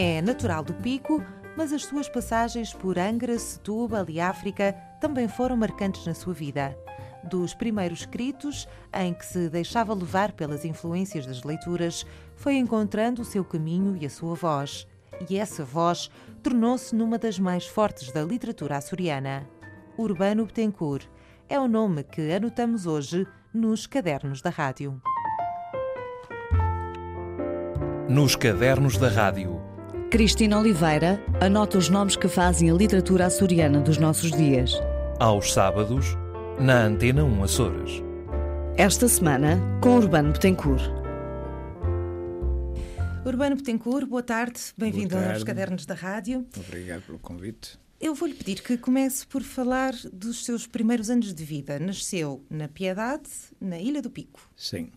É natural do Pico, mas as suas passagens por Angra, Setúbal e África também foram marcantes na sua vida. Dos primeiros escritos, em que se deixava levar pelas influências das leituras, foi encontrando o seu caminho e a sua voz. E essa voz tornou-se numa das mais fortes da literatura açoriana. Urbano Betancourt é o nome que anotamos hoje nos cadernos da rádio. Nos cadernos da rádio. Cristina Oliveira anota os nomes que fazem a literatura açoriana dos nossos dias. Aos sábados, na Antena 1 Açores. Esta semana, com Urbano Betancourt. Urbano Betancourt, boa tarde, bem-vindo aos Cadernos da Rádio. Obrigado pelo convite. Eu vou-lhe pedir que comece por falar dos seus primeiros anos de vida. Nasceu na Piedade, na Ilha do Pico. Sim.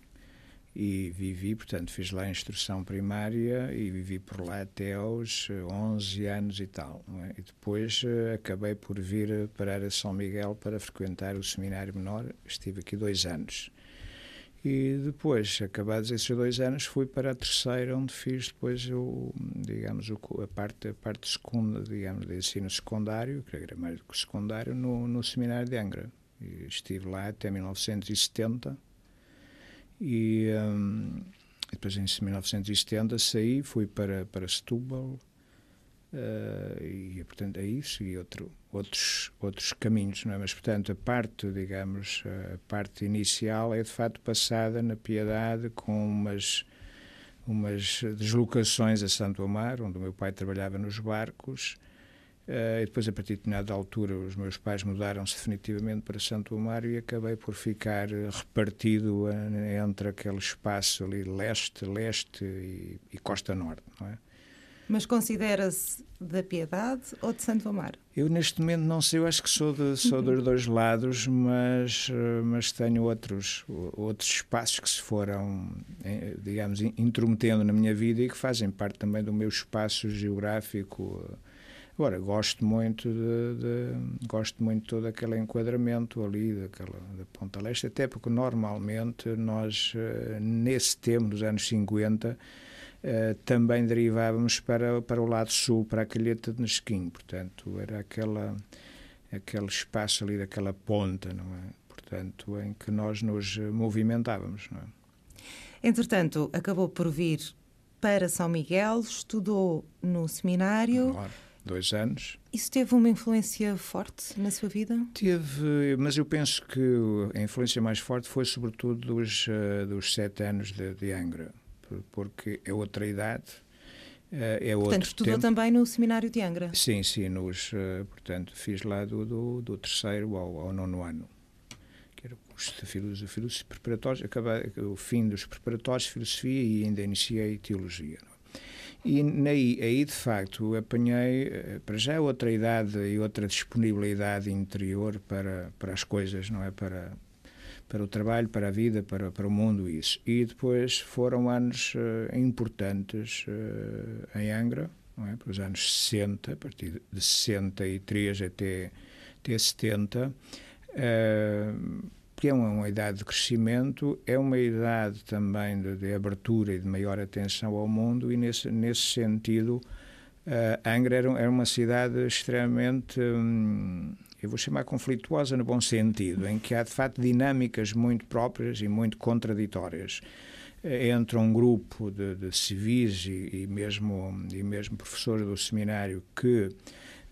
E vivi, portanto, fiz lá a instrução primária e vivi por lá até aos 11 anos e tal. É? E depois uh, acabei por vir parar a São Miguel para frequentar o seminário menor. Estive aqui dois anos. E depois, acabados esses dois anos, fui para a terceira, onde fiz depois o, digamos, o, a parte, a parte segunda, digamos, de ensino secundário, que era mais do que secundário, no, no seminário de Angra. E estive lá até 1970 e, um, depois em 1970 saí, fui para, para Setúbal, Uh, e portanto aí segui outro, outros outros caminhos não é? mas portanto a parte digamos a parte inicial é de facto passada na piedade com umas umas deslocações a Santo Amar onde o meu pai trabalhava nos barcos uh, e depois a partir de determinada altura os meus pais mudaram-se definitivamente para Santo Amar e acabei por ficar repartido uh, entre aquele espaço ali leste leste e, e costa norte não é mas considera-se da Piedade ou de Santo Amaro? Eu neste momento não sei, eu acho que sou, de, sou uhum. dos dois lados, mas, eh, mas tenho outros, outros espaços que se foram, eh, digamos, intrometendo na minha vida e que fazem parte também do meu espaço geográfico. Agora, gosto muito de, de, gosto muito de todo aquele enquadramento ali daquela da Ponta Leste, até porque normalmente nós, eh, nesse tempo, dos anos 50, Uh, também derivávamos para, para o lado sul, para a calheta de Nesquim. Portanto, era aquela, aquele espaço ali daquela ponta, não é? Portanto, em que nós nos movimentávamos, não é? Entretanto, acabou por vir para São Miguel, estudou no seminário. Dois anos. Isso teve uma influência forte na sua vida? Teve, mas eu penso que a influência mais forte foi sobretudo dos, uh, dos sete anos de, de Angra porque é outra idade. Eh, é portanto, estudou tempo. também no seminário de Angra? Sim, sim, nos, eh, portanto, fiz lá do, do, do terceiro ao, ao, nono ano, que era o curso de filosofia, preparatórios, acabei, o fim dos preparatórios de filosofia e ainda iniciei teologia. E aí, aí, de facto, apanhei, eh, para já, outra idade e outra disponibilidade interior para, para as coisas, não é? Para, para o trabalho, para a vida, para, para o mundo, isso. E depois foram anos uh, importantes uh, em Angra, não é? para os anos 60, a partir de 63 até, até 70, uh, que é uma, uma, idade de crescimento, é uma idade também de, de, abertura e de maior atenção ao mundo, e nesse, nesse sentido, Angra era, era, uma cidade extremamente. Hum, eu vou chamar conflituosa no bom sentido, em que há de facto dinâmicas muito próprias e muito contraditórias eh, entre um grupo de, de civis e, e, mesmo, e mesmo professores do seminário que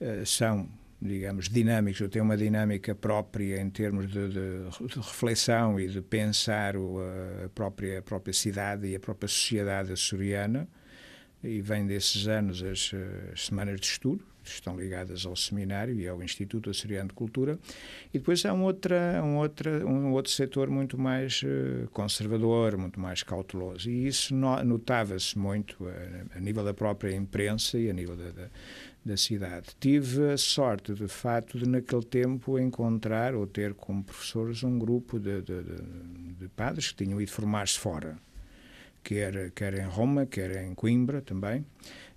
uh, são digamos, dinâmicos, ou têm uma dinâmica própria em termos de, de, de reflexão e de pensar o, a, própria, a própria cidade e a própria sociedade açoriana, e vem desses anos as, as semanas de estudo, estão ligadas ao seminário e ao Instituto Açoriano de Cultura, e depois há um, outra, um, outra, um outro setor muito mais uh, conservador, muito mais cauteloso, e isso no, notava-se muito uh, a nível da própria imprensa e a nível da, da, da, cidade. Tive a sorte, de facto, de naquele tempo encontrar ou ter como professores um grupo de, de, de padres que tinham ido formar-se fora, quer, quer em Roma, quer em Coimbra também,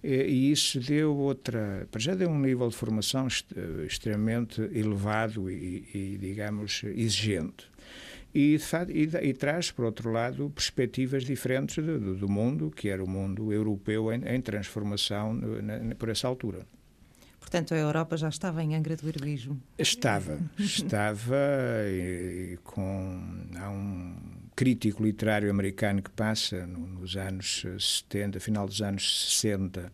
e isso deu outra. Já deu um nível de formação extremamente elevado e, e digamos, exigente. E, e, e, traz, por outro lado, perspectivas diferentes do, do mundo, que era o mundo europeu em, em transformação na, por essa altura. Portanto, a Europa já estava em Angra do Heroísmo. Estava, estava e, e com há um crítico literário americano que passa nos anos 70, final dos anos 60,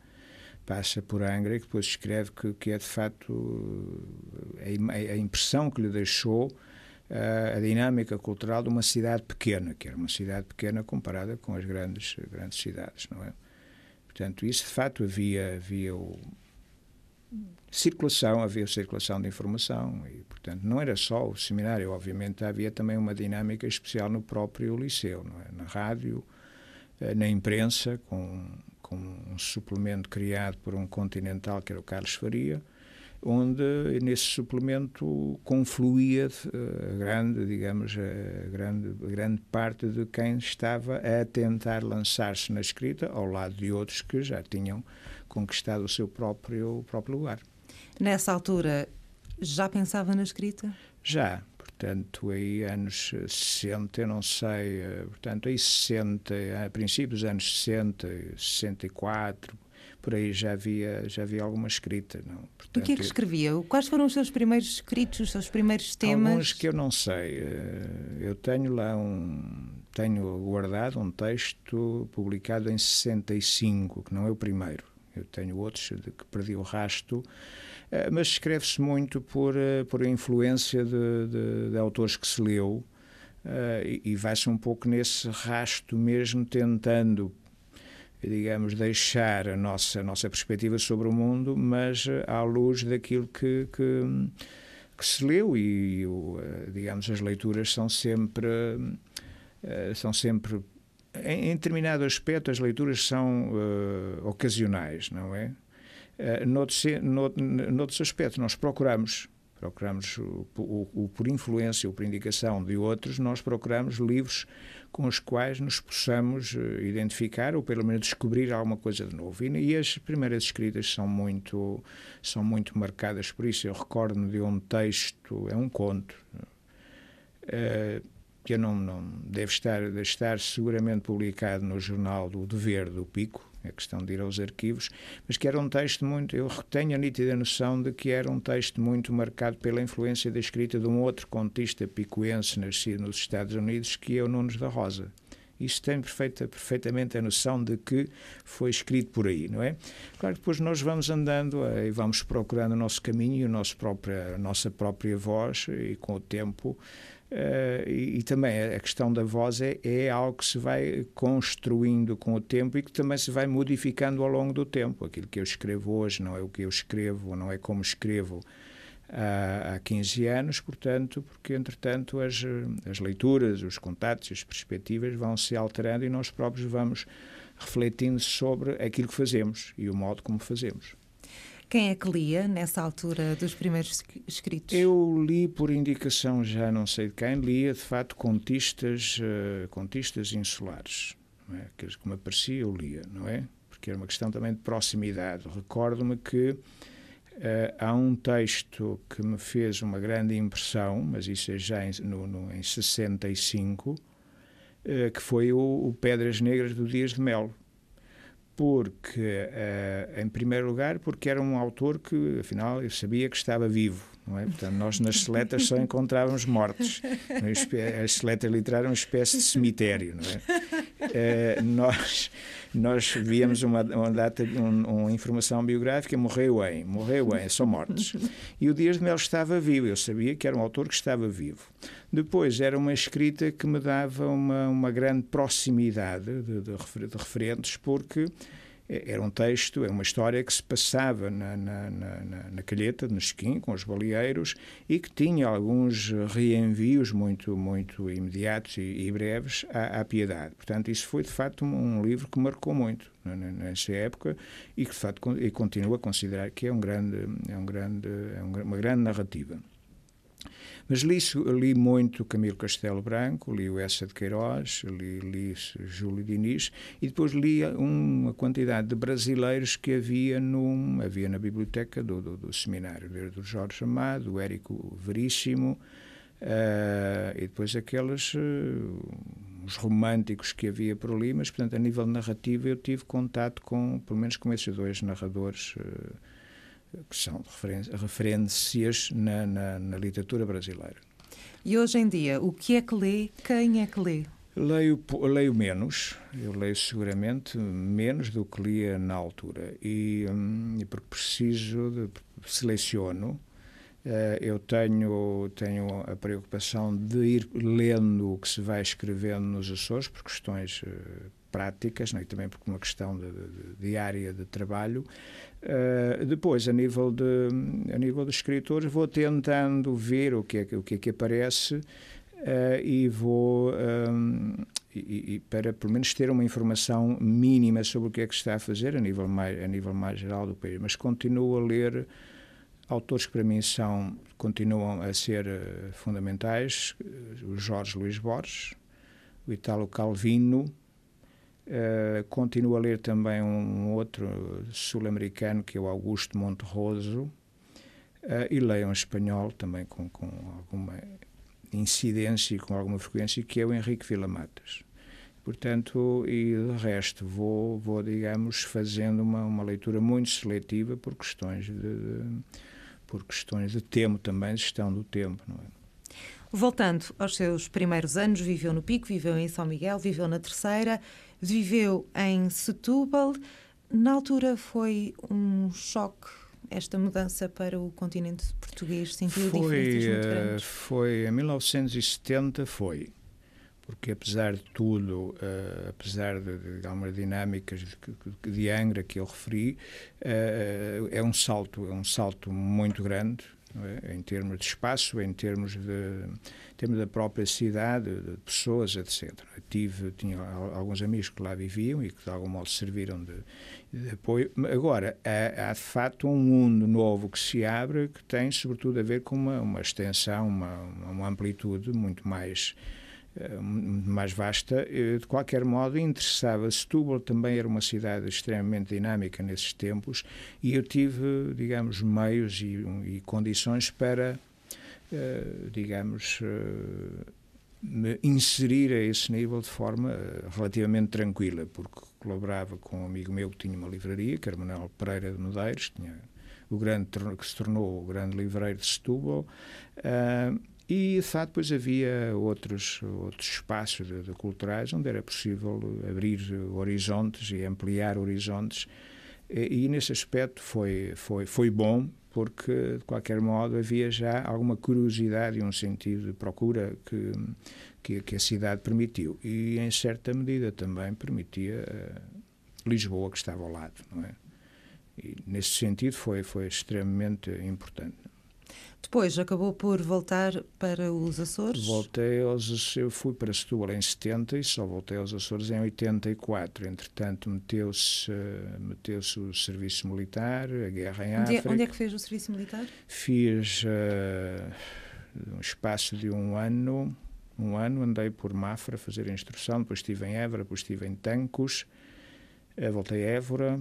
passa por Angra e que depois escreve que, que é de facto a, a impressão que lhe deixou a dinâmica cultural de uma cidade pequena, que era uma cidade pequena comparada com as grandes, grandes cidades, não é? Portanto, isso de facto havia, havia o, circulação, havia circulação de informação e, portanto, não era só o seminário, obviamente havia também uma dinâmica especial no próprio liceu, não é? na rádio, eh, na imprensa, com, com um suplemento criado por um continental que era o Carlos Faria, onde nesse suplemento confluía eh, a grande, digamos, a grande, a grande parte de quem estava a tentar lançar-se na escrita, ao lado de outros que já tinham conquistado o seu próprio, próprio lugar. Nessa altura, já pensava na escrita? Já, portanto, aí anos 60, eu não sei, eh, portanto, aí 60, a princípios dos anos 60, 64, por aí já havia, já havia alguma escrita. Não? Portanto, o que é que escrevia? Quais foram os seus primeiros escritos, os seus primeiros temas? Alguns que eu não sei. Eh, eu tenho lá um. Tenho guardado um texto publicado em 65, que não é o primeiro eu tenho outros de que perdi o rasto, eh, mas escreve-se muito por, eh, por influência de, de, de autores que se leu uh, e, e vai-se um pouco nesse rasto mesmo, tentando, digamos, deixar a nossa, a nossa perspectiva sobre o mundo, mas à luz daquilo que, que, que se leu e, digamos, as leituras são sempre, são sempre em, determinado aspecto, as leituras são uh, ocasionais, não é? Uh, noutros, noutros aspectos, nós procuramos, procuramos o, por influência ou por indicação de outros, nós procuramos livros com os quais nos possamos uh, identificar ou pelo menos descobrir alguma coisa de novo. E, e, as primeiras escritas são muito, são muito marcadas por isso. Eu recordo-me de um texto, é um conto. Uh, que não, não deve estar, deve estar seguramente publicado no jornal do Dever do Pico, é questão de ir aos arquivos, mas que era um texto muito, eu tenho a nítida noção de que era um texto muito marcado pela influência da escrita de um outro contista picoense nascido nos Estados Unidos, que é o Nunes da Rosa. Isso tem perfeita, perfeitamente a noção de que foi escrito por aí, não é? Claro que depois nós vamos andando eh, e vamos procurando o nosso caminho e a nossa própria voz e com o tempo Uh, e, e, também a questão da voz é, é, algo que se vai construindo com o tempo e que também se vai modificando ao longo do tempo. Aquilo que eu escrevo hoje não é o que eu escrevo, não é como escrevo há, há 15 anos, portanto, porque entretanto as, as leituras, os contatos, as perspectivas vão se alterando e nós próprios vamos refletindo sobre aquilo que fazemos e o modo como fazemos. Quem é que lia nessa altura dos primeiros escritos? Eu li por indicação já não sei de quem, lia de facto contistas, uh, contistas insulares. Não é? Aqueles que me aparecia eu lia, não é? Porque era uma questão também de proximidade. Recordo-me que uh, há um texto que me fez uma grande impressão, mas isso é já em, no, no, em 65, uh, eh, que foi o, o Pedras Negras do Dias de Melo porque, uh, em primeiro lugar, porque era um autor que, afinal, eu sabia que estava vivo, não é? Portanto, nós nas seletas só encontrávamos mortos. A seleta literária é uma espécie de cemitério, não é? Uh, nós, nós víamos uma, uma data, um, uma informação biográfica, morreu em, morreu em, são mortos. E o Dias de Mel estava vivo, eu sabia que era um autor que estava vivo. Depois, era uma escrita que me dava uma, uma grande proximidade de, de, de referentes, porque era um texto, é uma história que se passava na, na, na, na Calheta, no Esquim, com os baleeiros, e que tinha alguns reenvios muito, muito imediatos e, e breves à, à, Piedade. Portanto, isso foi, de facto, um, um livro que marcou muito nessa época e que, de facto, e continuo a considerar que é, um grande, é, um grande, é uma grande narrativa. Mas li, li muito Camilo Castelo Branco, li o Essa de Queiroz, li, li Júlio Diniz e depois li uma quantidade de brasileiros que havia, num, havia na biblioteca do, do, do seminário, desde o Jorge Amado, o Érico Veríssimo, Uh, e depois aqueles uh, os românticos que havia por ali, mas portanto a nível narrativo eu tive contato com pelo menos com esses dois narradores uh, que são referências na, na, na, literatura brasileira. E hoje em dia, o que é que lê? Quem é que lê? Leio, leio menos, eu leio seguramente menos do que lia na altura, e, hum, e porque preciso, de, seleciono, eh, eu tenho, tenho a preocupação de ir lendo o que se vai escrevendo nos Açores, por questões eh, práticas né, e também por uma questão de, de, diária de trabalho. Uh, depois, a nível, de, a nível de escritores, vou tentando ver o que é, o que, é que aparece uh, e vou. Um, e, e, para pelo menos ter uma informação mínima sobre o que é que está a fazer a nível mais, a nível mais geral do país. Mas continuo a ler autores que para mim são, continuam a ser uh, fundamentais, o Jorge Luís Borges, o Italo Calvino, uh, continuo a ler também um outro sul-americano que é o Augusto Monterroso, uh, e leio um espanhol também com, com alguma incidência e com alguma frequência, que é o Henrique Vila-Matas. Portanto, e de resto, vou, vou digamos, fazendo uma, uma leitura muito seletiva por questões de, de por questões de tempo também, gestão do tempo, não é? Voltando aos seus primeiros anos, viveu no Pico, viveu em São Miguel, viveu na Terceira, viveu em Setúbal. Na altura foi um choque esta mudança para o continente português? Sentiu foi, diferenças muito eh, grandes? Foi, em 1970 foi porque apesar de tudo, uh, apesar de, de, algumas dinâmicas de, de, Angra que eu referi, uh, é um salto, é um salto muito grande é? em termos de espaço, em termos de termos da própria cidade, de pessoas, etc. Tive, tinha alguns amigos que lá viviam e que de algum modo serviram de, de apoio. Agora, há, há, de facto um mundo novo que se abre que tem sobretudo a ver com uma, uma extensão, uma, uma amplitude muito mais mais vasta. De qualquer modo, interessava. Setúbal também era uma cidade extremamente dinâmica nesses tempos e eu tive, digamos, meios e, e condições para, eh, digamos, eh, me inserir a esse nível de forma relativamente tranquila, porque colaborava com um amigo meu que tinha uma livraria, que era Manuel Pereira de Medeiros, tinha o grande, que se tornou o grande livreiro de Setúbal. Uh, e, de facto, depois havia outros, outros espaços de, de culturais onde era possível abrir horizontes e ampliar horizontes. E, e, nesse aspecto foi, foi, foi bom, porque, de qualquer modo, havia já alguma curiosidade e um sentido de procura que, que, que a cidade permitiu. E, em certa medida, também permitia uh, Lisboa, que estava ao lado, não é? E, nesse sentido, foi, foi extremamente importante. Depois acabou por voltar para os Açores? Voltei aos Açores, eu fui para Setúbal em 70 e só voltei aos Açores em 84. Entretanto, meteu-se meteu o serviço militar, a guerra em onde é, África. onde é que fez o serviço militar? Fiz uh, um espaço de um ano, um ano andei por Mafra a fazer a instrução, depois estive em Évora, depois estive em Tancos, uh, voltei a Évora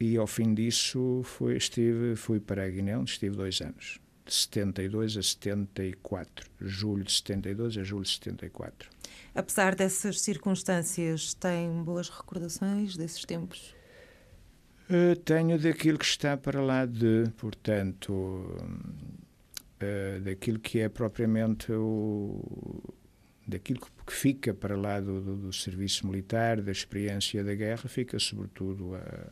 e ao fim disso fui, estive, fui para a Guiné, onde estive dois anos de 72 a 74, julho de 72 a julho de 74. Apesar dessas circunstâncias, tem boas recordações desses tempos? Uh, tenho daquilo que está para lá de, portanto, uh, daquilo que é propriamente o. daquilo que fica para lá do, do, do serviço militar, da experiência da guerra, fica sobretudo a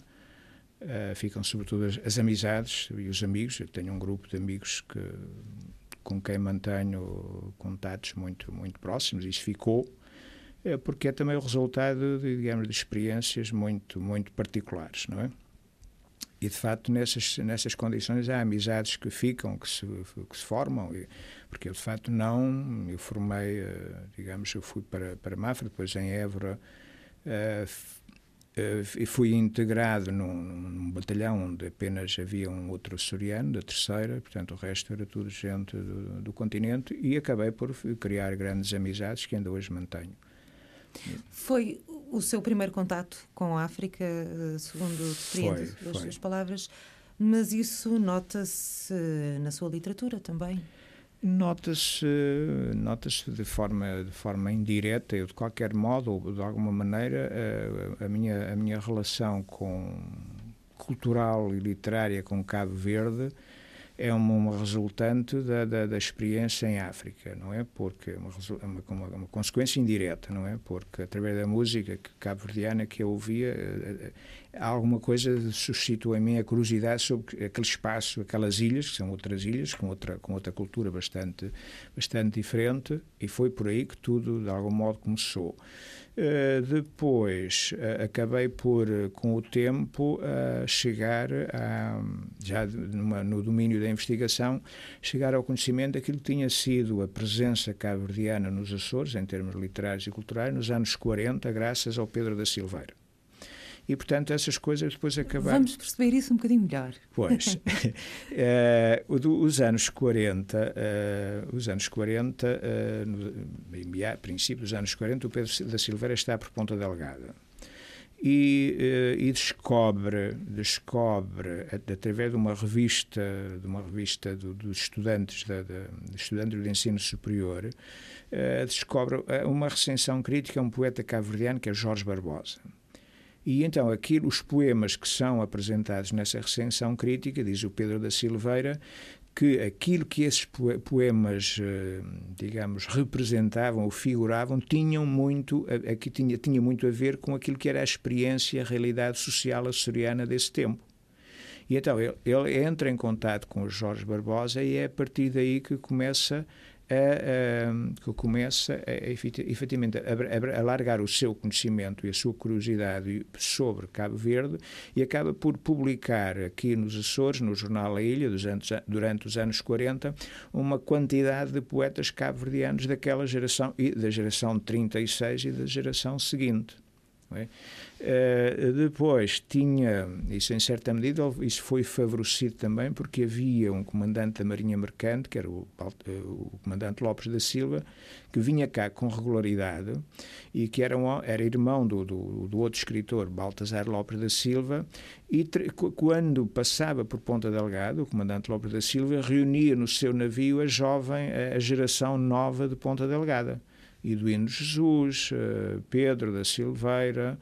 Uh, ficam sobretudo as, as, amizades e os amigos. Eu tenho um grupo de amigos que, com quem mantenho contatos muito, muito próximos. Isso ficou é, porque é também o resultado, de, digamos, de experiências muito, muito particulares, não é? E, de facto, nessas, nessas condições há amizades que ficam, que se, que se formam, e, porque eu, de facto, não... Eu formei, uh, digamos, eu fui para, para Mafra, depois em Évora, uh, e fui integrado num, num, batalhão onde apenas havia um outro açoriano, da terceira, portanto o resto era tudo gente do, do, continente, e acabei por criar grandes amizades que ainda hoje mantenho. Foi o seu primeiro contato com a África, eh, segundo depreendo as suas palavras, mas isso nota-se na sua literatura também? Nota-se nota de forma, de forma indireta, eu de qualquer modo, ou de alguma maneira, a, a, minha, a minha relação com cultural e literária com Cabo Verde é uma, resultante da, da, da, experiência em África, não é? Porque é uma, uma, uma, consequência indireta, não é? Porque através da música cabo-verdiana que eu ouvia, eh, eh, alguma coisa suscitou em mim a curiosidade sobre aquele espaço, aquelas ilhas, que são outras ilhas, com outra, com outra cultura bastante, bastante diferente, e foi por aí que tudo, de algum modo, começou. Uh, depois uh, acabei por, uh, com o tempo, chegar, a, já numa, no domínio da investigação, chegar ao conhecimento daquilo que tinha sido a presença cabo-verdiana nos Açores, em termos literários e culturais, nos anos 40, graças ao Pedro da Silveira e, portanto, essas coisas depois acabaram. Vamos perceber isso um bocadinho melhor. Pois. uh, os anos 40, uh, eh, os anos 40, uh, eh, no princípio dos anos 40, o Pedro da Silveira está por Ponta Delgada. E, e, descobre, descobre através de uma revista, de uma revista do, dos estudantes, da, da, estudantes do ensino superior, descobre uma recensão crítica a um poeta cabo-verdiano que é Jorge Barbosa. E então, aquilo, os poemas que são apresentados nessa recensão crítica, diz o Pedro da Silveira, que aquilo que esses poemas, eh, digamos, representavam ou figuravam, tinham muito, aqui tinha, tinha muito a ver com aquilo que era a experiência, a realidade social açoriana desse tempo. E então ele, ele entra em contato com o Jorge Barbosa e é a partir daí que começa a, a, que começa a, efetivamente a, a largar o seu conhecimento e a sua curiosidade sobre Cabo Verde e acaba por publicar aqui nos Açores, no jornal A Ilha, durante os anos 40, uma quantidade de poetas cabo-verdianos daquela geração, e da geração 36 e da geração seguinte. É? Uh, depois tinha, isso em certa medida, isso foi favorecido também porque havia um comandante da Marinha Mercante, que era o, eh, o comandante Lopes da Silva, que vinha cá com regularidade e que era, um, era irmão do, do, do, outro escritor, Baltasar Lopes da Silva, e quando passava por Ponta Delgado, o comandante Lopes da Silva reunia no seu navio a jovem, a geração nova de Ponta Delgada. Eduino Jesus, eh, Pedro da Silveira,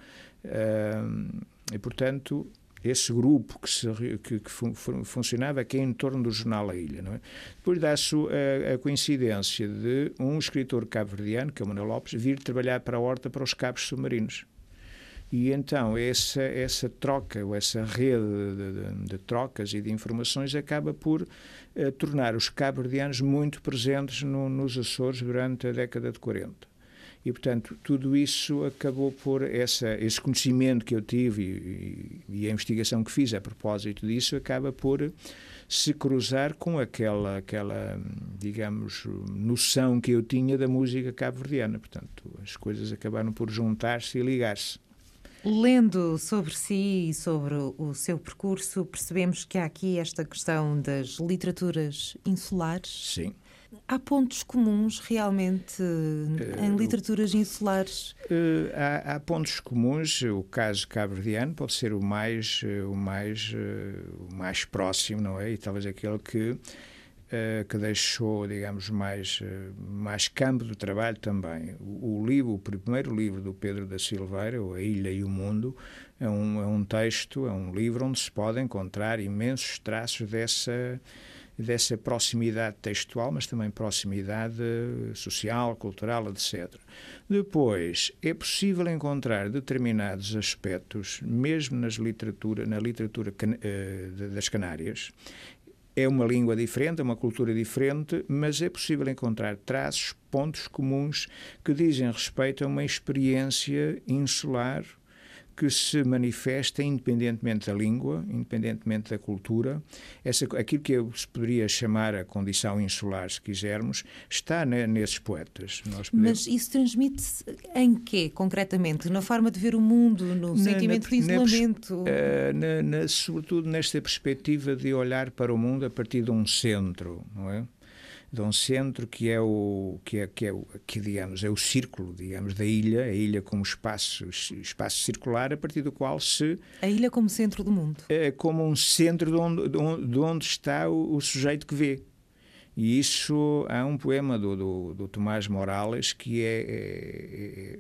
e, portanto, esse grupo que, se, que, que fun, funcionava aqui em torno do jornal A Ilha. É? Depois dá-se a, a, coincidência de um escritor cabo-verdiano, que é o Manuel Lopes, vir trabalhar para a Horta para os cabos submarinos. E então essa, essa troca, ou essa rede de, de, de trocas e de informações acaba por uh, tornar os cabo-verdianos muito presentes no, nos Açores durante a década de 40. E, portanto, tudo isso acabou por essa, esse conhecimento que eu tive e, e, a investigação que fiz a propósito disso acaba por se cruzar com aquela, aquela digamos, noção que eu tinha da música cabo-verdiana. Portanto, as coisas acabaram por juntar-se e ligar-se. Lendo sobre si e sobre o seu percurso, percebemos que há aqui esta questão das literaturas insulares. Sim Há pontos comuns realmente em eh, literaturas insulares? Eh, há, há, pontos comuns. O caso cabo-verdiano pode ser o mais, eh, o, mais, o mais próximo, não é? E talvez aquele que, que deixou, digamos, mais, mais campo de trabalho também. O, o livro, o primeiro livro do Pedro da Silveira, A Ilha e o Mundo, é um, é um texto, é um livro onde se pode encontrar imensos traços dessa dessa proximidade textual, mas também proximidade social, cultural, etc. Depois, é possível encontrar determinados aspectos, mesmo nas literatura, na literatura eh, das Canárias, é uma língua diferente, é uma cultura diferente, mas é possível encontrar traços, pontos comuns que dizem respeito a uma experiência insular que se manifesta independentemente da língua, independentemente da cultura. Essa, aquilo que se poderia chamar a condição insular, se quisermos, está ne, nesses poetas. Podemos... Mas isso transmite-se em quê, concretamente? Na forma de ver o mundo, no na, sentimento na, de isolamento? Eh, na, sobretudo nesta perspectiva de olhar para o mundo a partir de um centro, não é? De um centro que é o que é que é o que digamos é o círculo digamos da ilha a ilha como espaço espaço circular a partir do qual se a ilha como centro do mundo. é como um centro de onde, de onde, de onde está o, o, sujeito que vê. E isso há um poema do, do, do Tomás Morales que é, é, é,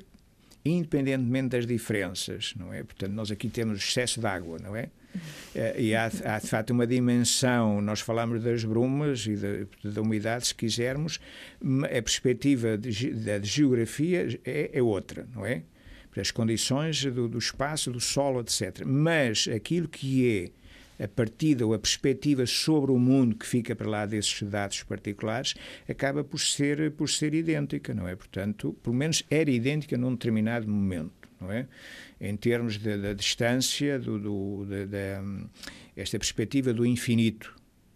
independentemente das diferenças, não é? Portanto, nós aqui temos excesso de água, não é? Eh, e há, há, de facto uma dimensão, nós falamos das brumas e da, da umidade, se quisermos, a perspectiva da geografia é, é, outra, não é? As condições do, do espaço, do solo, etc. Mas aquilo que é a partida ou a perspectiva sobre o mundo que fica para lá desses dados particulares acaba por ser, por ser idêntica, não é? Portanto, pelo menos era idêntica num determinado momento, não é? Em termos da distância, do, do de, de, esta perspectiva do infinito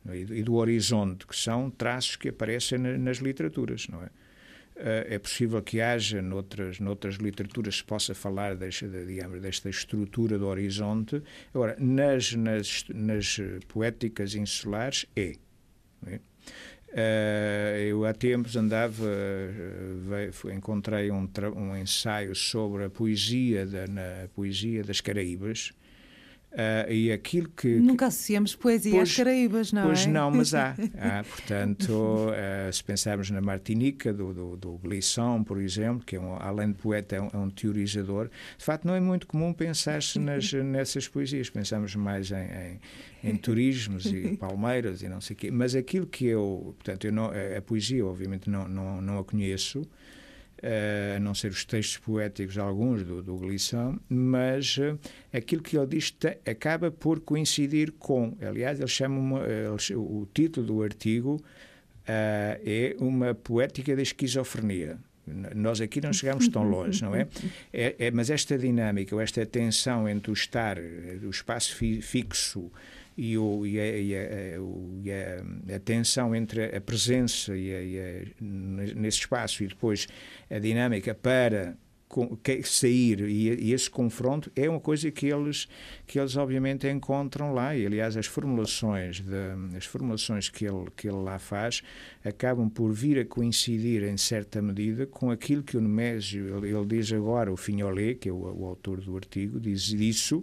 é? e do horizonte, que são traços que aparecem nas literaturas, não é? Eh, é possível que haja noutras, noutras literaturas se possa falar desta, digamos, desta estrutura do horizonte. Agora, nas, nas, nas poéticas insulares, é. é? Uh, eu há tempos andava, veio, encontrei um, um ensaio sobre a poesia, da, na, a poesia das Caraíbas, Uh, e aquilo que. Nunca associamos poesia pois, às Caraíbas, não pois é? Pois não, mas há. há portanto, uh, se pensarmos na Martinica, do, do, do Glisson, por exemplo, que é um, além de poeta, é um, é um, teorizador, de facto não é muito comum pensar-se nessas poesias. Pensamos mais em, em, em turismos e palmeiras e não sei o quê. Mas aquilo que eu. Portanto, eu não, a, a poesia, obviamente, não, não, não a conheço. Eh, a não ser os textos poéticos, alguns do, do Glisson, mas uh, aquilo que ele diz acaba por coincidir com. Aliás, ele chama uma, ele, o título do artigo uh, é Uma Poética da Esquizofrenia. Nós aqui não chegamos tão longe, não é? é? é? Mas esta dinâmica, ou esta tensão entre o estar, o espaço fi, fixo e, o, e, a, e, a, e a, a, tensão entre a presença e nesse espaço e depois a dinâmica para sair e, esse confronto é uma coisa que eles que eles obviamente encontram lá. E aliás as formulações de, as formulações que ele que ele lá faz acabam por vir a coincidir em certa medida com aquilo que o Nemésio ele, ele diz agora o Finholé que é o, o, autor do artigo diz isso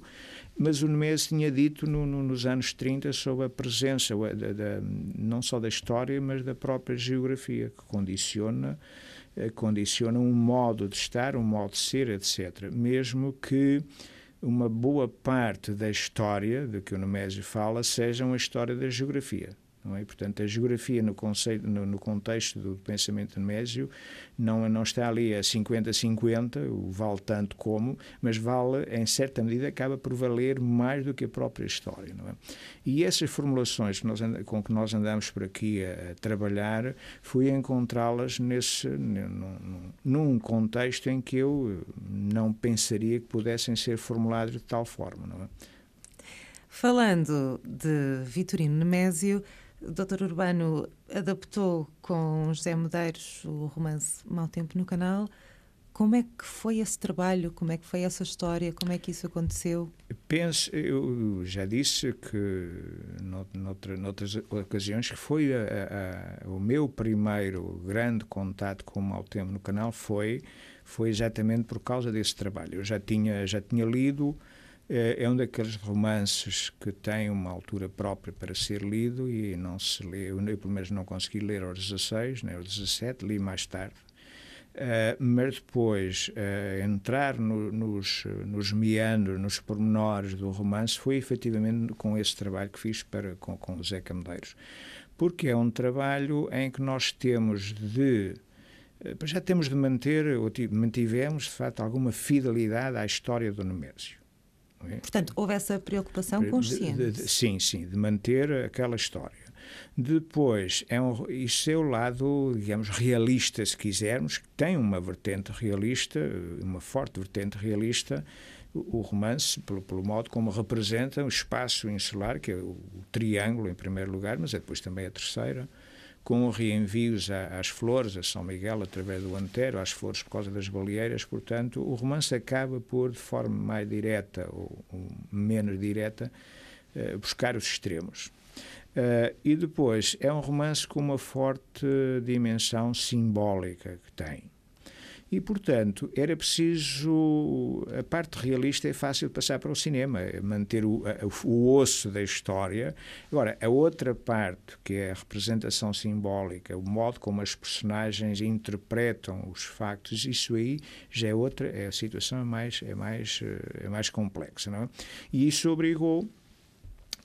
mas o Nemésio tinha dito no, no, nos anos 30 sobre a presença da, da, não só da história mas da própria geografia que condiciona eh, condiciona um modo de estar, um modo de ser, etc. Mesmo que uma boa parte da história de que o Nemésio fala seja uma história da geografia. Não é? Portanto, a geografia no, conceito, no, no contexto do pensamento Nemésio não, não está ali a 50-50, vale tanto como, mas vale, em certa medida, acaba por valer mais do que a própria história. Não é? E essas formulações que nós, com que nós andamos por aqui a, a trabalhar, fui encontrá-las nesse num, num contexto em que eu não pensaria que pudessem ser formuladas de tal forma. Não é? Falando de Vitorino Nemésio, Dr. Urbano adaptou com José Medeiros o romance Mau Tempo no Canal. Como é que foi esse trabalho? Como é que foi essa história? Como é que isso aconteceu? Penso, eu já disse que noutra, noutras ocasiões que foi a, a, o meu primeiro grande contato com o Mau Tempo no Canal foi foi exatamente por causa desse trabalho. Eu já tinha já tinha lido é, é um daqueles romances que tem uma altura própria para ser lido e não se lê. Eu, pelo menos, não consegui ler aos 16, nem aos 17, li mais tarde. Uh, mas depois uh, entrar no, nos, nos meandros, nos pormenores do romance foi efetivamente com esse trabalho que fiz para, com, com o Zé Camedeiros. Porque é um trabalho em que nós temos de já temos de manter, ou mantivemos, de facto, alguma fidelidade à história do Nemésio. É? Portanto, houve essa preocupação consciente. De, de, sim, sim, de manter aquela história. Depois, é um, isso é o lado, digamos, realista, se quisermos, que tem uma vertente realista, uma forte vertente realista, o romance, pelo, pelo, modo como representa o espaço insular, que é o, o, triângulo, em primeiro lugar, mas é depois também a terceira, com reenvios às flores, a São Miguel, através do Antero, às flores por causa das baleeiras. Portanto, o romance acaba por, de forma mais direta ou, menos direta, uh, buscar os extremos. Uh, e depois, é um romance com uma forte dimensão simbólica que tem. E, portanto, era preciso. A parte realista é fácil passar para o cinema, é manter o, o osso da história. Agora, a outra parte, que é a representação simbólica, o modo como as personagens interpretam os factos, isso aí já é outra, é a situação é mais, é mais, é mais complexa. Não é? E isso obrigou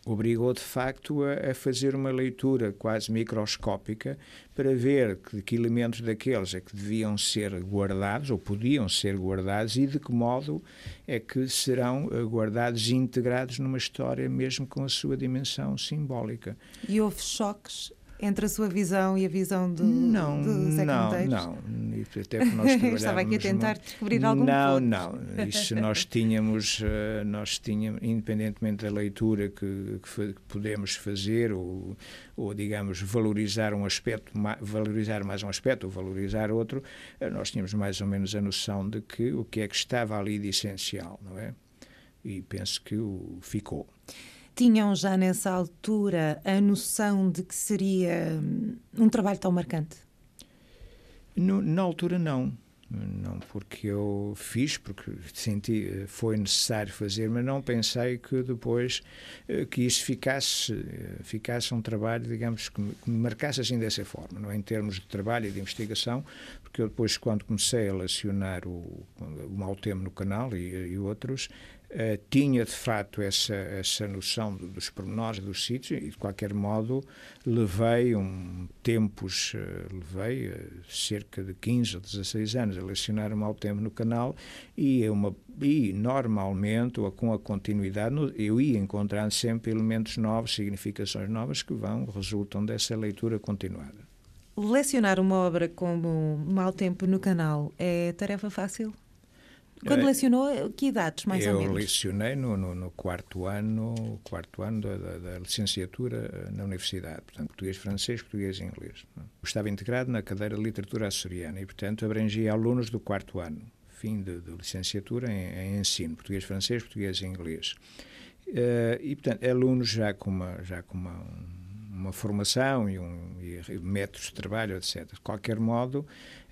obrigou de facto a, a, fazer uma leitura quase microscópica para ver que, que, elementos daqueles é que deviam ser guardados ou podiam ser guardados e de que modo é que serão eh, guardados e integrados numa história mesmo com a sua dimensão simbólica. E houve choques entre a sua visão e a visão do, não, do Zé não, Não, não. Até que nós Estava aqui a tentar descobrir algum Não, ponto. não. Isso nós tínhamos, eh, nós tínhamos, independentemente da leitura que, que, podemos fazer, ou, ou, digamos, valorizar um aspecto, valorizar mais um aspecto, ou valorizar outro, eh, nós tínhamos mais ou menos a noção de que o que é que estava ali de essencial, não é? E penso que o ficou. Tinham já nessa altura a noção de que seria hum, um trabalho tão marcante? No, na altura, não. Não, porque eu fiz, porque senti, foi necessário fazer, mas não pensei que depois eh, que isso ficasse, eh, ficasse um trabalho, digamos, que me, que me marcasse assim dessa forma, não é? em termos de trabalho e de investigação, porque eu depois, quando comecei a relacionar o, o mau no canal e, e outros, Uh, tinha de facto essa, essa noção dos pormenores dos sítios e de qualquer modo levei um tempos, uh, levei uh, cerca de 15 ou 16 anos a lecionar um mau tempo no canal e, uma, e normalmente ou com a continuidade eu ia encontrando sempre elementos novos, significações novas que vão, resultam dessa leitura continuada. Lecionar uma obra como Mau Tempo no canal é tarefa fácil? Quando lecionou, que idades, mais eu ou menos? Eu lecionei no, no, no, quarto ano, quarto ano da, da, da, licenciatura eh, na universidade, portanto, português, francês, português e inglês. Estava integrado na cadeira de literatura açoriana e, portanto, abrangia alunos do quarto ano, fim de, de licenciatura em, em, ensino, português, francês, português e inglês. Uh, e, portanto, alunos já com uma, já com uma, uma formação e, um, e métodos de trabalho, etc. De qualquer modo,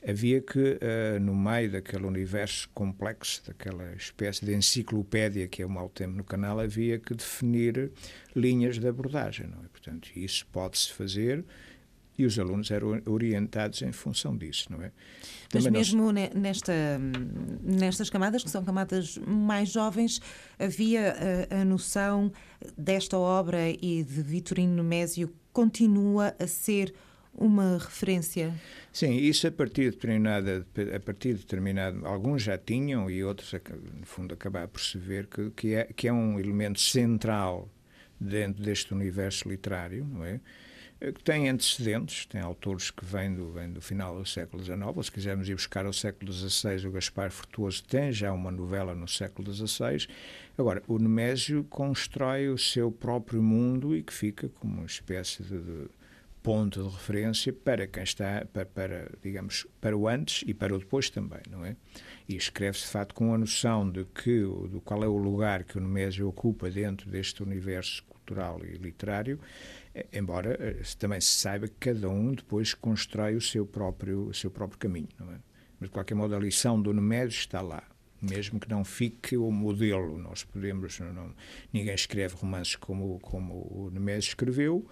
havia que, uh, no meio daquele universo complexo, daquela espécie de enciclopédia que é o mau tempo no canal, havia que definir linhas de abordagem. Não é? Portanto, isso pode-se fazer e os alunos eram orientados em função disso, não é? Mas Também mesmo nós... nesta, nestas camadas, que são camadas mais jovens, havia a, a noção desta obra e de Vitorino Nemésio continua a ser uma referência? Sim, isso a partir de determinada, a partir de determinado, alguns já tinham e outros, no fundo, acabaram por se ver que, que, é, que é um elemento central dentro deste universo literário, não é? que tem antecedentes, tem autores que vêm do, vêm do final do século XIX, ou se quisermos ir buscar ao século XVI, o Gaspar Frutuoso tem já uma novela no século XVI. Agora, o Nemésio constrói o seu próprio mundo e que fica como uma espécie de, de ponto de referência para quem está, para, para, digamos, para o antes e para o depois também, não é? E escreve-se, de facto, com a noção de que, do qual é o lugar que o Nemésio ocupa dentro deste universo cultural e literário, eh, embora eh, também se saiba que cada um depois constrói o seu próprio, o seu próprio caminho, não é? Mas, de qualquer modo, a lição do Nemésio está lá mesmo que não fique o modelo. Nós podemos, não, ninguém escreve romances como, como o Nemésio escreveu,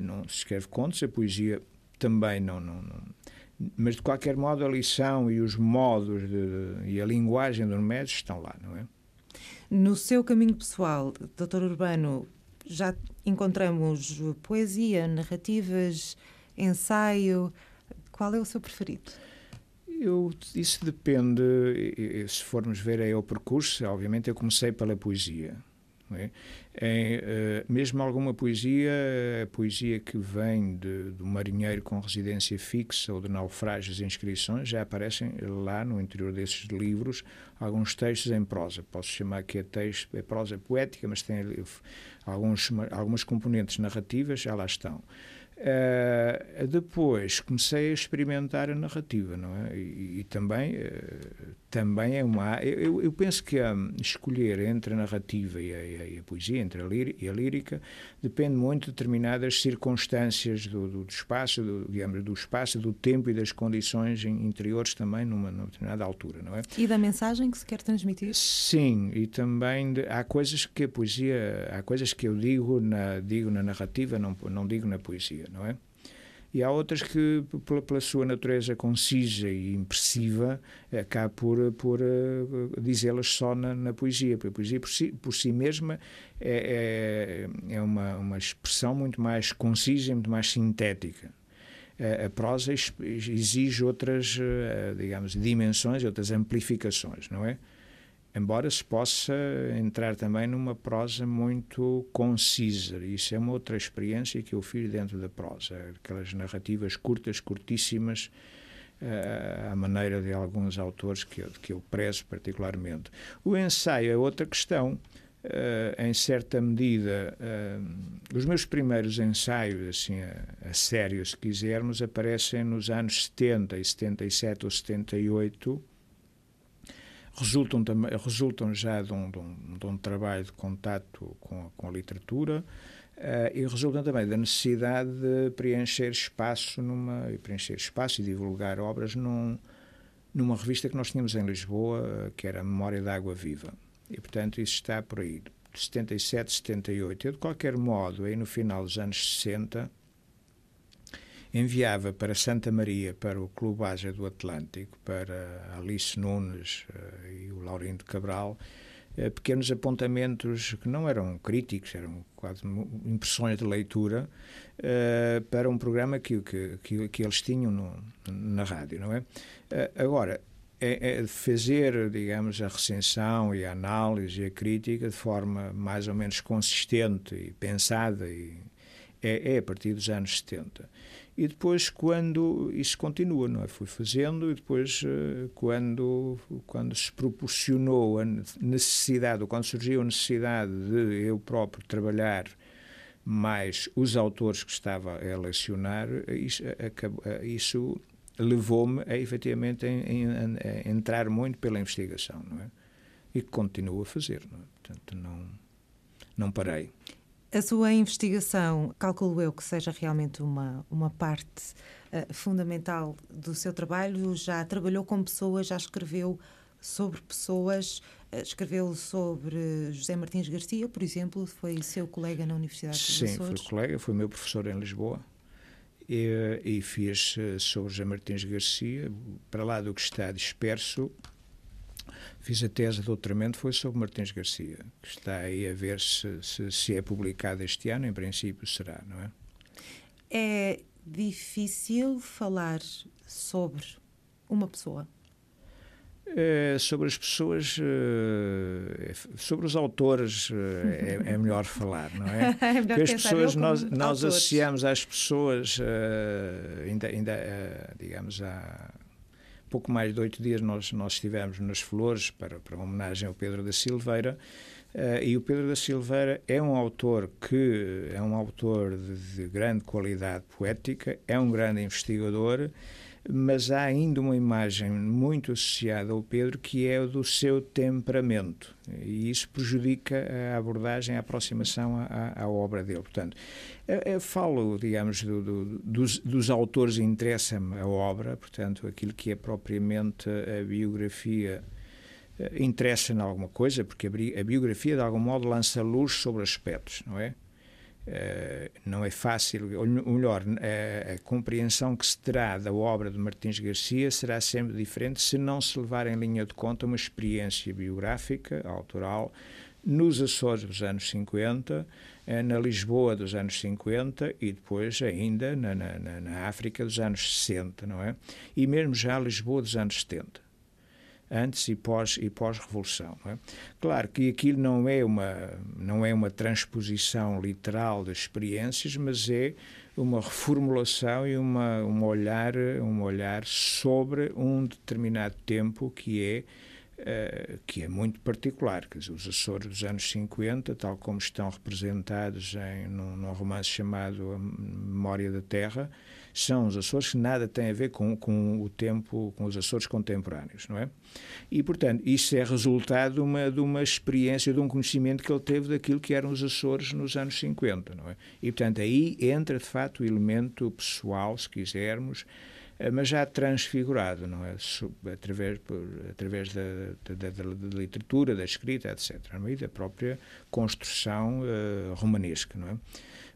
não se escreve contos, a poesia também não, não, não, Mas, de qualquer modo, a lição e os modos de, e a linguagem do Nemésio estão lá, não é? No seu caminho pessoal, Dr. Urbano, já encontramos poesia, narrativas, ensaio. Qual é o seu preferido? Eu, isso depende, se formos ver aí o percurso, obviamente eu comecei pela poesia. É? Em, uh, mesmo alguma poesia, poesia que vem de, do marinheiro com residência fixa ou de naufrágios e inscrições, já aparecem lá no interior desses livros alguns textos em prosa. Posso chamar que é texto, é prosa poética, mas tem alguns, algumas componentes narrativas, já lá estão. Uh, depois comecei a experimentar a narrativa, não é? E, e também uh, também é uma. Eu, eu penso que um, escolher entre a narrativa e a, e a, poesia, entre a lírica e a lírica, depende muito de determinadas circunstâncias do, do, do espaço, do, digamos, do espaço, do tempo e das condições interiores também numa, numa, determinada altura, não é? E da mensagem que se quer transmitir? Sim, e também de, há coisas que a poesia, há coisas que eu digo na, digo na narrativa, não, não digo na poesia, não é? E há outras que, pela, pela sua natureza concisa e impressiva, acaba por, por uh, dizê-las só na, na, poesia. Porque a poesia, por si, por si mesma, é, é, é uma, uma expressão muito mais concisa e muito mais sintética a prosa exige outras, eh, digamos, dimensões, outras amplificações, não é? Embora se possa entrar também numa prosa muito concisa. Isso é uma outra experiência que eu fiz dentro da prosa, aquelas narrativas curtas, curtíssimas, uh, à maneira de alguns autores que eu, que eu prezo particularmente. O ensaio é outra questão. Uh, em certa medida, uh, os meus primeiros ensaios, assim, a, a sério, se quisermos, aparecem nos anos 70 e 77 ou 78, resultam, resultam já de um, de, um, de um trabalho de contato com, a, com a literatura uh, e resultam também da necessidade de preencher espaço numa preencher espaço e divulgar obras num, numa revista que nós tínhamos em Lisboa, que era Memória da Água Viva. E, portanto, isso está por aí, de 77, 78. Eu, de qualquer modo, aí no final dos anos 60, enviava para Santa Maria, para o Clube Ásia do Atlântico, para Alice Nunes uh, e o Laurindo Cabral, uh, pequenos apontamentos que não eram críticos, eram quase impressões de leitura, uh, para um programa que, que, que, que eles tinham no, na rádio, não é? agora, é, é, fazer, digamos, a recensão e a análise e a crítica de forma mais ou menos consistente e pensada e é, é a partir dos anos 70. E depois, quando isso continua, não é? Fui fazendo e depois, eh, quando, quando se proporcionou a necessidade, ou quando surgiu a necessidade de eu próprio trabalhar mais os autores que estava a lecionar, isso, isso levou-me a efetivamente a, a, entrar muito pela investigação, não é? E continuo a fazer, não é? Portanto, não, não parei. A sua investigação, calculo eu que seja realmente uma, uma parte uh, fundamental do seu trabalho. Já trabalhou com pessoas, já escreveu sobre pessoas, uh, escreveu sobre José Martins Garcia, por exemplo, foi seu colega na Universidade de Sim, Açores. Sim, foi colega, foi meu professor em Lisboa. E, e fiz eh, sobre José Martins Garcia, para lá do que está disperso, Fiz a tese de doutoramento, foi sobre Martins Garcia, que está aí a ver se, se, se é publicada este ano, em princípio será, não é? É difícil falar sobre uma pessoa? É, sobre as pessoas, é, sobre os autores é, é, melhor falar, não é? é melhor Porque as pessoas, nós, nós autores. associamos às pessoas, ainda, ainda digamos, a pouco mais de oito dias nós, nós estivemos nas Flores para, para uma homenagem ao Pedro da Silveira uh, e o Pedro da Silveira é um autor que é um autor de, de grande qualidade poética, é um grande investigador mas há ainda uma imagem muito associada ao Pedro que é o do seu temperamento e isso prejudica a abordagem, a aproximação à, à obra dele. Portanto, eu falo, digamos, do, do, dos, dos, autores interessa-me a obra, portanto, aquilo que é propriamente a biografia eh, interessa-me alguma coisa, porque a biografia, de algum modo, lança luz sobre aspectos, não é? Uh, não é fácil, ou melhor, a, a, compreensão que se terá da obra de Martins Garcia será sempre diferente se não se levar em linha de conta uma experiência biográfica, autoral, nos Açores dos anos 50, eh, na Lisboa dos anos 50 e depois ainda na, na, na África dos anos 60, não é? E mesmo já Lisboa dos anos 70 antes e pós e pós revolução. É? Claro que aquilo não é uma não é uma transposição literal das experiências, mas é uma reformulação e uma um olhar um olhar sobre um determinado tempo que é Uh, que é muito particular. Quer dizer, os Açores dos anos 50, tal como estão representados em, num, num romance chamado A Memória da Terra, são os Açores que nada têm a ver com, com o tempo, com os Açores contemporâneos, não é? E, portanto, isso é resultado de uma, de uma experiência, de um conhecimento que ele teve daquilo que eram os Açores nos anos 50, não é? E, portanto, aí entra, de facto, o elemento pessoal, se quisermos, eh, mas já transfigurado, não é? Através, por, através da, da, da, da, literatura, da escrita, etc. E da própria construção uh, romanesca, não é?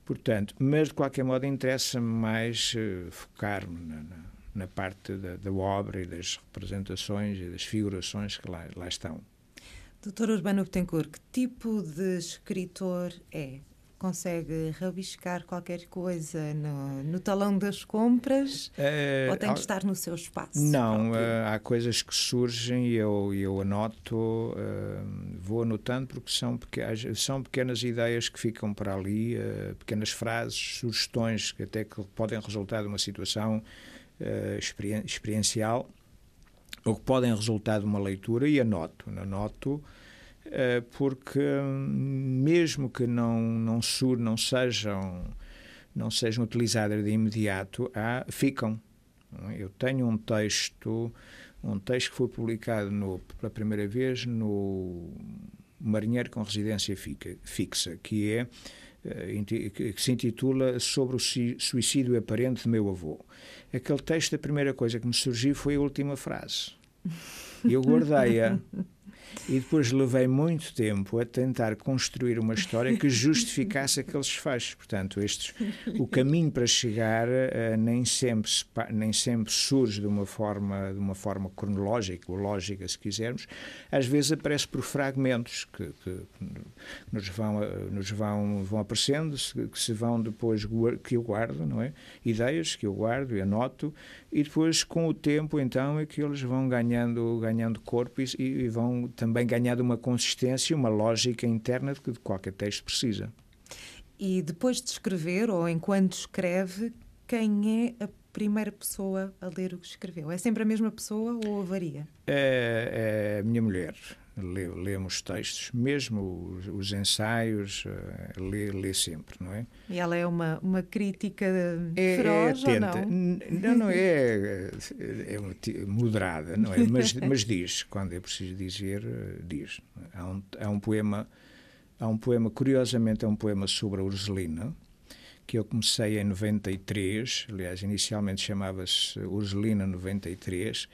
Portanto, mas de qualquer modo interessa-me mais uh, focar-me na, na, na, parte da, da, obra e das representações e das figurações que lá, lá estão. Doutor Urbano Betancourt, que tipo de escritor é? Consegue rabiscar qualquer coisa no, no talão das compras uh, ou tem de estar no seu espaço? Não, uh, há coisas que surgem e eu, eu anoto, uh, vou anotando porque são, pequenas, são pequenas ideias que ficam para ali, pequenas frases, sugestões que até que podem resultar de uma situação experiencial ou que podem resultar de uma leitura e anoto. Anoto porque mesmo que não não sur, não sejam não sejam utilizadas de imediato, há, ficam. Eu tenho um texto um texto que foi publicado no, pela primeira vez no Marinheiro com Residência Fixa, que é eh, que se intitula Sobre o suicídio aparente de meu avô. Aquele texto, a primeira coisa que me surgiu foi a última frase. Eu guardei-a e depois levei muito tempo a tentar construir uma história que justificasse aqueles desfechos. Portanto, estes, o caminho para chegar uh, nem, sempre, nem sempre surge de uma, forma, de uma forma cronológica ou lógica, se quisermos. Às vezes aparece por fragmentos que, que nos, vão, nos vão, vão aparecendo, que se vão depois, que eu guardo, não é? Ideias que eu guardo e anoto, e depois, com o tempo, então, é que eles vão ganhando, ganhando corpo e, e vão também ganhando uma consistência, uma lógica interna de que qualquer texto precisa. E depois de escrever, ou enquanto escreve, quem é a primeira pessoa a ler o que escreveu? É sempre a mesma pessoa ou varia? É, é a minha mulher lê, lemos textos, mesmo os, os ensaios, uh, lê, lê sempre, não é? E ela é uma, uma crítica é, feroz é atenta. não? Não, é, é, é moderada, não é? Mas, mas diz, quando é preciso dizer, eh, diz. Há um, há um poema, há um poema, curiosamente é um poema sobre a Urselina, que eu comecei em 93, aliás, inicialmente chamava-se Urselina 93,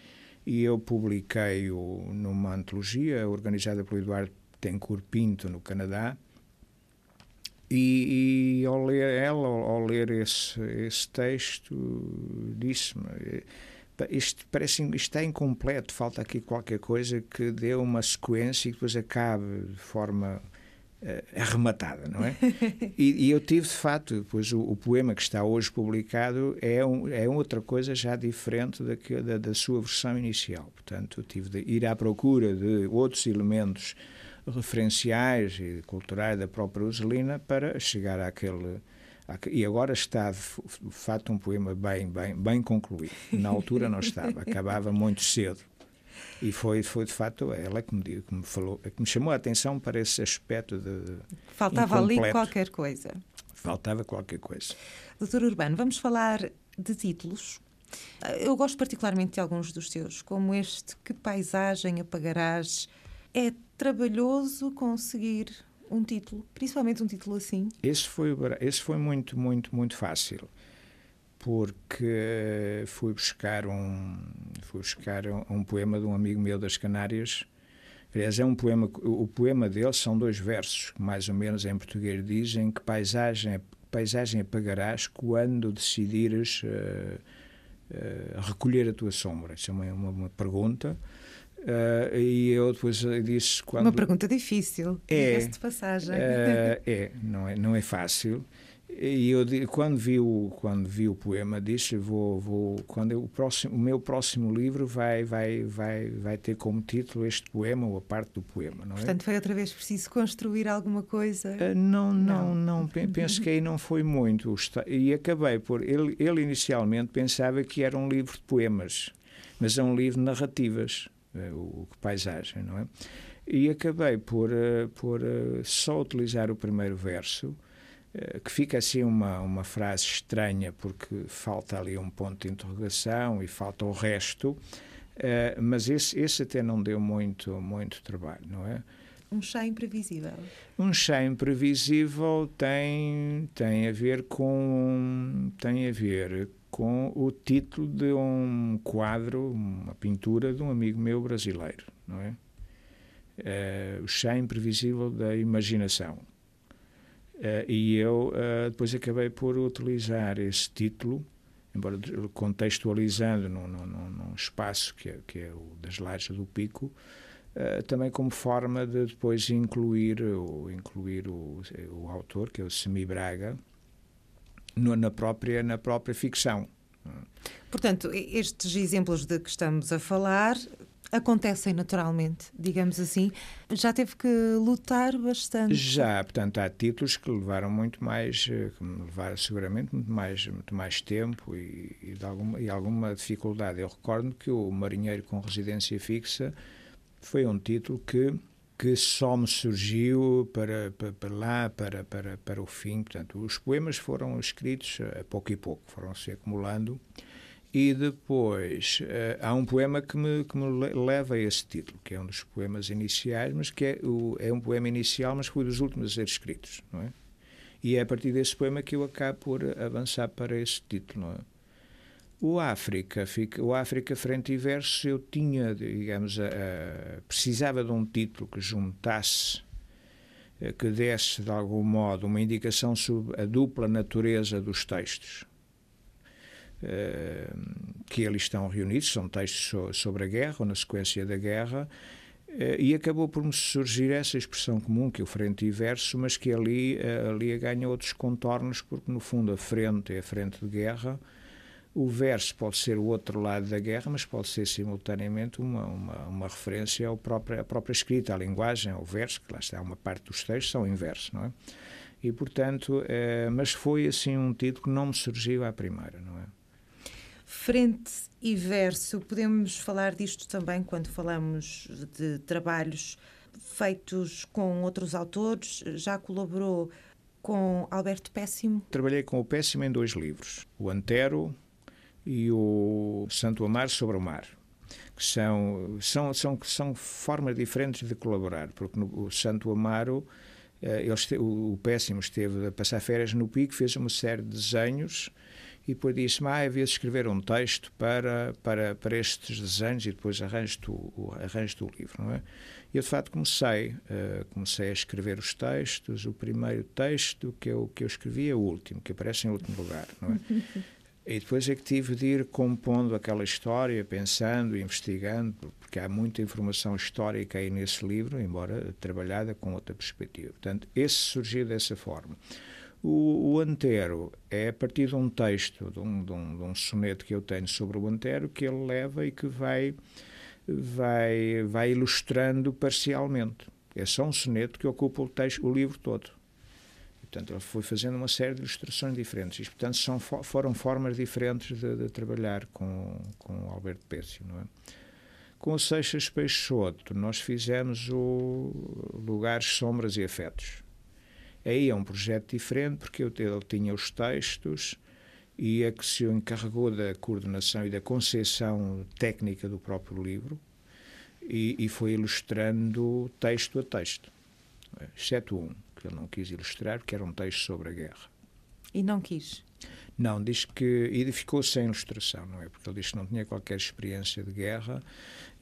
e eu publiquei-o numa antologia organizada pelo Eduardo Tencourt Pinto, no Canadá. E, e ao ler ela, ao ler esse, esse texto, disse-me: isto parece isto está incompleto, falta aqui qualquer coisa que dê uma sequência e depois acabe de forma arrematada, não é? e, e, eu tive, de facto, depois o, o, poema que está hoje publicado é, um, é outra coisa já diferente da, que, da, da sua versão inicial. Portanto, tive de ir à procura de outros elementos referenciais e culturais da própria Roselina para chegar àquele e agora está de fato um poema bem bem bem concluído na altura não estava acabava muito cedo e foi, foi de facto ela que me, que me falou, que me chamou a atenção para esse aspecto de. Faltava incompleto. ali qualquer coisa. Faltava qualquer coisa. Doutor Urbano, vamos falar de títulos. Eu gosto particularmente de alguns dos seus, como este Que Paisagem Apagarás. É trabalhoso conseguir um título, principalmente um título assim? Esse foi, esse foi muito, muito, muito fácil porque fui buscar um fui buscar um, um, poema de um amigo meu das Canárias. Aliás, é um poema, o poema dele são dois versos, que mais ou menos em português dizem que paisagem, paisagem apagarás quando decidires uh, uh, recolher a tua sombra. Isso é uma, uma, uma pergunta. Uh, e eu depois disse quando uma pergunta difícil é de passagem é não é não é fácil e eu quando vi o quando vi o poema disse vou vou quando eu, o próximo o meu próximo livro vai vai vai vai ter como título este poema ou a parte do poema não é? Portanto foi outra vez preciso construir alguma coisa? Uh, não, não não. não. Penso que aí não foi muito. E acabei por ele ele inicialmente pensava que era um livro de poemas mas é um livro de narrativas uh, o, o paisagem não é? E acabei por uh, por só utilizar o primeiro verso eh, que fica assim uma, uma frase estranha, porque falta ali um ponto de interrogação e falta o resto, eh, mas esse, esse até não deu muito, muito trabalho, não é? Um chá imprevisível. Um chá imprevisível tem, tem a ver com tem a ver com o título de um quadro, uma pintura de um amigo meu brasileiro, não é? Uh, o chá imprevisível da imaginação. Uh, e eu uh, depois acabei por utilizar esse título, embora contextualizando num, num, num espaço que é, que é o das Lajes do Pico, Uh, também como forma de depois incluir, incluir o, o autor, que é o Semi Braga, no, na, própria, na própria ficção. Portanto, estes exemplos de que estamos a falar acontecem naturalmente, digamos assim. Já teve que lutar bastante. Já, portanto, há títulos que levaram muito mais, eh, que me levaram seguramente muito mais, muito mais tempo e, e, alguma, e alguma dificuldade. Eu recordo que o Marinheiro com Residência Fixa foi um título que que só me surgiu para, para, para, lá, para, para, para o fim. Portanto, os poemas foram escritos a pouco e pouco, foram se acumulando. E depois uh, há um poema que me, que me leva a esse título, que é um dos poemas iniciais, mas que é, o, é um poema inicial, mas foi dos últimos a ser escritos, não é? E é a partir desse poema que eu acabo por avançar para esse título, não é? O África, o África frente e verso, eu tinha, digamos, a, a, precisava de um título que juntasse, eh, que desse de algum modo uma indicação sobre a dupla natureza dos textos eh, que ali estão reunidos, são textos sobre a guerra ou na sequência da guerra, eh, e acabou por me surgir essa expressão comum, que é o frente e verso, mas que ali, ali ganha outros contornos, porque no fundo a frente é a frente de guerra o verso pode ser o outro lado da guerra, mas pode ser simultaneamente uma, uma, uma referência ao próprio, à própria escrita, à linguagem, ao verso, que lá está, uma parte dos textos são em verso, não é? E, portanto, mas foi assim um título que não me surgiu à primeira, não é? Frente e verso, podemos falar disto também quando falamos de trabalhos feitos com outros autores, já colaborou com Alberto Péssimo? Trabalhei com o Péssimo em dois livros, o Antero e o Santo Amar sobre o Mar que são, são, são, são formas diferentes de colaborar, porque no, o Santo Amaro, eh, ele o, Péssimo esteve a passar férias no Pico, fez uma série de desenhos e depois disse-me, ah, havia de escrever um texto para, para, para estes desenhos e depois arranjo-te o, arranjo o livro, não é? E eu, de facto, comecei, uh, comecei a escrever os textos, o primeiro texto que eu, que eu escrevi é o último, que aparece em último lugar, não é? E depois é que tive de ir compondo aquela história, pensando, investigando, porque há muita informação histórica aí nesse livro, embora trabalhada com outra perspectiva. Portanto, esse surgiu dessa forma. O, o Antero é a partir de um texto, de um, de, um, de um soneto que eu tenho sobre o Antero, que ele leva e que vai, vai, vai ilustrando parcialmente. É só um soneto que ocupa o, texto, o livro todo. Portanto, ele foi fazendo uma série de ilustrações diferentes. E, portanto, são, foram formas diferentes de, de trabalhar com, com Alberto Pécio, não é? Com o Seixas Peixoto, nós fizemos o Lugares, Sombras e Afetos. Aí é um projeto diferente, porque ele tinha os textos e é que se encarregou da coordenação e da concepção técnica do próprio livro e, e foi ilustrando texto a texto, exceto um que ele não quis ilustrar, porque era um texto sobre a guerra. E não quis? Não, diz que. E ficou sem ilustração, não é? Porque ele disse que não tinha qualquer experiência de guerra,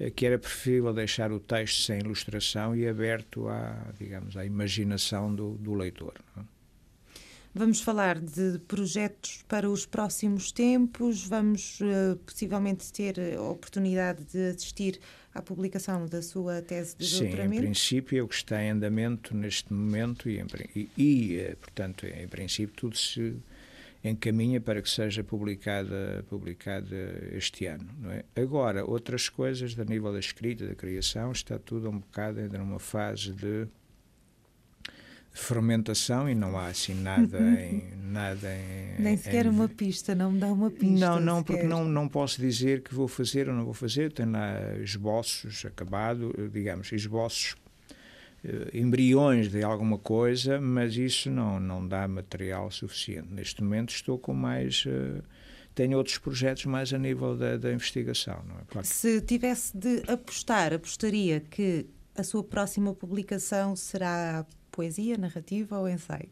eh, que era preferível deixar o texto sem ilustração e aberto à, digamos, à imaginação do, do leitor. É? Vamos falar de projetos para os próximos tempos, vamos uh, possivelmente ter a oportunidade de assistir à publicação da sua tese de Sim, doutoramento? Sim, em princípio é o que está em andamento neste momento e, e, e, eh, portanto, em princípio tudo se encaminha para que seja publicada, publicada este ano. É? Agora, outras coisas, a nível da escrita, da criação, está tudo um bocado ainda numa fase de fermentação e não há assim nada uhum. em nada em, nem sequer em... uma pista não me dá uma pista não não sequer. porque não não posso dizer que vou fazer ou não vou fazer tenho lá esboços acabado digamos esboços embriões de alguma coisa, mas isso não, não dá material suficiente. Neste momento estou com mais. tenho outros projetos mais a nível da, da investigação. Não é? Claro. Se tivesse de apostar, apostaria que a sua próxima publicação será poesia, narrativa ou ensaio?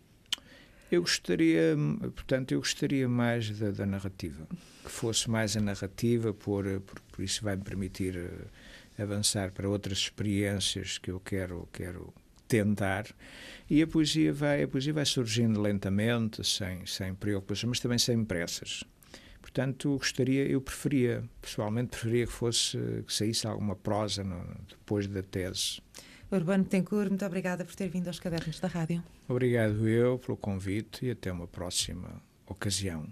Eu gostaria, portanto, eu gostaria mais da, da narrativa, que fosse mais a narrativa, por, por, por isso vai me permitir uh, avançar para outras experiências que eu quero, quero tentar. E a poesia vai, a poesia vai surgindo lentamente, sem, sem preocupação, mas também sem pressas. Portanto, gostaria, eu preferia, pessoalmente preferia que fosse que saísse alguma prosa no, depois da tese. Urbano Tencourt, muito obrigada por ter vindo aos Cadernos da Rádio. Obrigado eu pelo convite e até uma próxima ocasião.